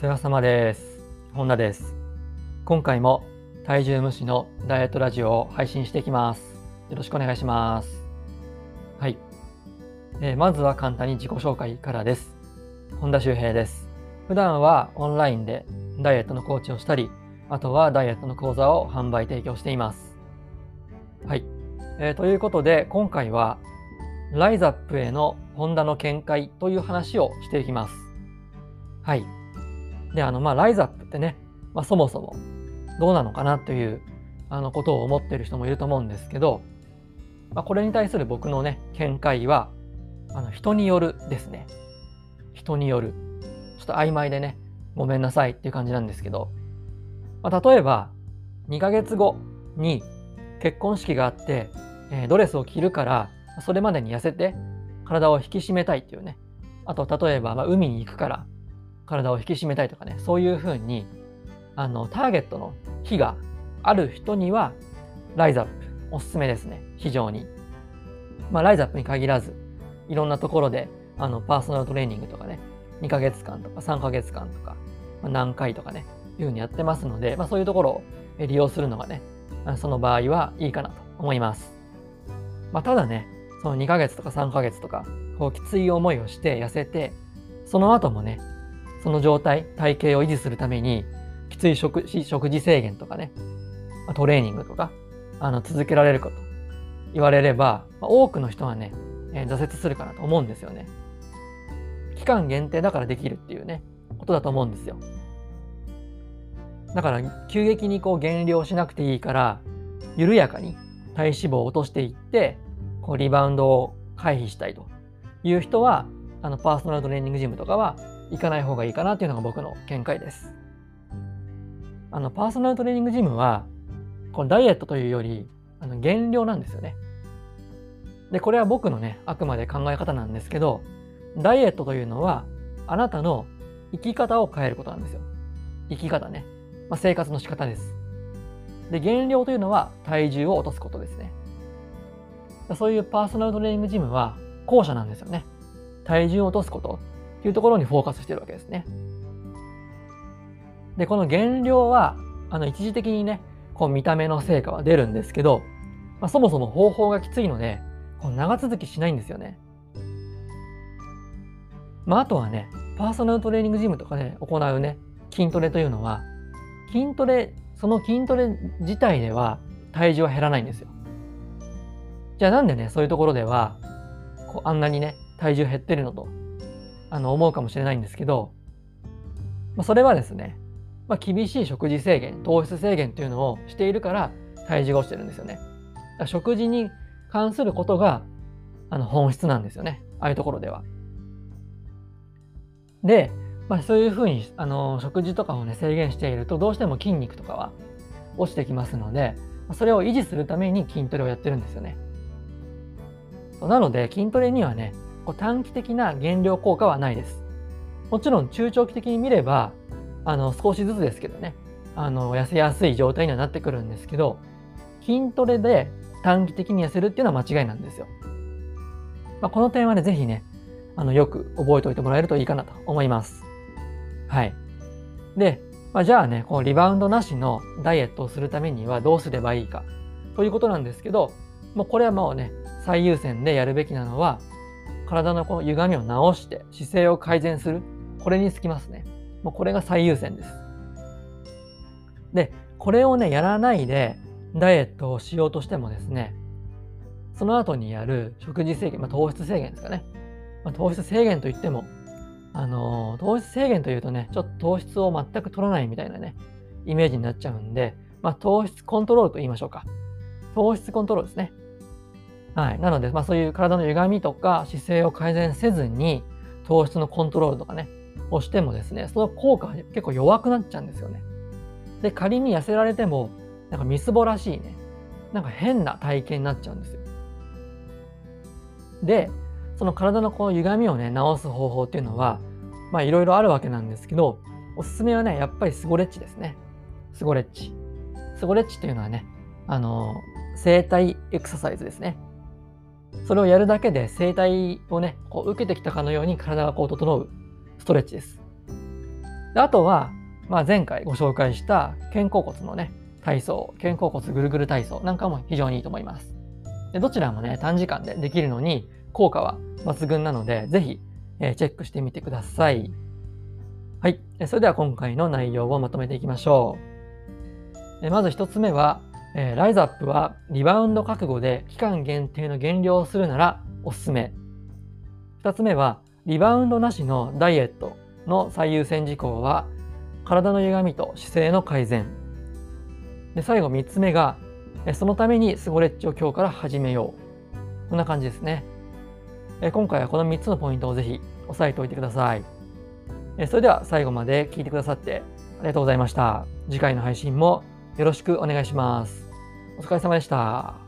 世話様です。本田です。今回も体重無視のダイエットラジオを配信していきます。よろしくお願いします。はい。えーまずは簡単に自己紹介からです。本田修平です。普段はオンラインでダイエットのコーチをしたり、あとはダイエットの講座を販売提供しています。はい。えーということで、今回はライザップへのホンダの見解という話をしていきます。はい。で、あの、まあ、ライザップってね、まあ、そもそもどうなのかなというあのことを思っている人もいると思うんですけど、まあ、これに対する僕のね、見解は、あの人によるですね。人による。ちょっと曖昧でね、ごめんなさいっていう感じなんですけど、まあ、例えば、2ヶ月後に結婚式があって、えードレスを着るから、それまでに痩せて体を引き締めたいっていうね。あと、例えば、まあ、海に行くから体を引き締めたいとかね、そういうふうに、あの、ターゲットの日がある人には、ライズアップおすすめですね。非常に。まあ、ライズアップに限らず、いろんなところで、あの、パーソナルトレーニングとかね、2ヶ月間とか3ヶ月間とか、まあ、何回とかね、いうふうにやってますので、まあ、そういうところを利用するのがね、その場合はいいかなと思います。まあ、ただね、その2ヶ月とか3ヶ月とか、こうきつい思いをして痩せて、その後もね、その状態、体型を維持するために、きつい食事食事制限とかね、トレーニングとか、あの続けられるかと言われれば、多くの人はね、えー挫折するかなと思うんですよね。期間限定だからできるっていうね、ことだと思うんですよ。だから、急激にこう減量しなくていいから、緩やかに体脂肪を落としていって、こうリバウンドを回避したいという人は、あのパーソナルトレーニングジムとかは行かない方がいいかなっていうのが僕の見解です。あのパーソナルトレーニングジムは、このダイエットというより、あの減量なんですよね。で、これは僕のね、あくまで考え方なんですけど、ダイエットというのは、あなたの生き方を変えることなんですよ。生き方ね。まあ、生活の仕方です。で、減量というのは体重を落とすことですね。そういうパーソナルトレーニングジムは後者なんですよね。体重を落とすことというところにフォーカスしてるわけですね。で、この減量は、あの、一時的にね、こう見た目の成果は出るんですけど、まあ、そもそも方法がきついので、こう長続きしないんですよね。まあ、あとはね、パーソナルトレーニングジムとかで行うね、筋トレというのは、筋トレ、その筋トレ自体では体重は減らないんですよ。じゃあなんでね、そういうところでは、こうあんなにね、体重減ってるのと、あの、思うかもしれないんですけど、まあ、それはですね、まあ、厳しい食事制限、糖質制限というのをしているから体重が落ちてるんですよね。食事に関することが、あの、本質なんですよね。ああいうところでは。で、まあ、そういうふうに、あの、食事とかをね、制限していると、どうしても筋肉とかは落ちてきますので、それを維持するために筋トレをやってるんですよね。なので、筋トレにはね、こう短期的な減量効果はないです。もちろん中長期的に見れば、あの、少しずつですけどね、あの、痩せやすい状態にはなってくるんですけど、筋トレで短期的に痩せるっていうのは間違いなんですよ。まあ、この点はね、ぜひね、あの、よく覚えておいてもらえるといいかなと思います。はい。で、まあ、じゃあね、こうリバウンドなしのダイエットをするためにはどうすればいいかということなんですけど、もうこれはもうね、最優先でやるべきなのは、体のこの歪みを直して姿勢を改善する。これにつきますね。もうこれが最優先です。で、これをね、やらないでダイエットをしようとしてもですね、その後にやる食事制限、まあ、糖質制限ですかね。まあ、糖質制限といっても、あのー糖質制限というとね、ちょっと糖質を全く取らないみたいなね、イメージになっちゃうんで、まあ、糖質コントロールと言いましょうか。糖質コントロールですね。はい。なので、まあ、そういう体の歪みとか姿勢を改善せずに、糖質のコントロールとかね、をしてもですね、その効果が結構弱くなっちゃうんですよね。で、仮に痩せられても、なんかみすぼらしいね、なんか変な体型になっちゃうんですよ。で、その体のこの歪みをね、直す方法っていうのは、まあいろいろあるわけなんですけど、おすすめはね、やっぱりスゴレッチですね。スゴレッチ。スゴレッチっていうのはね、あの、整体エクササイズですね。それをやるだけで整体をね、こう受けてきたかのように体がこう整うストレッチです。であとは、まあ、前回ご紹介した肩甲骨のね、体操、肩甲骨ぐるぐる体操なんかも非常にいいと思います。でどちらもね、短時間でできるのに効果は抜群なので、ぜひ、えー、チェックしてみてください。はい。それでは今回の内容をまとめていきましょう。まず1つ目は、えー、ライズアップはリバウンド覚悟で期間限定の減量をするならおすすめ。2つ目は、リバウンドなしのダイエットの最優先事項は、体の歪みと姿勢の改善。で最後3つ目が、そのためにスゴレッチを今日から始めよう。こんな感じですね。今回はこの3つのポイントをぜひ押さえておいてください。それでは最後まで聞いてくださってありがとうございました。次回の配信もよろしくお願いします。お疲れ様でした。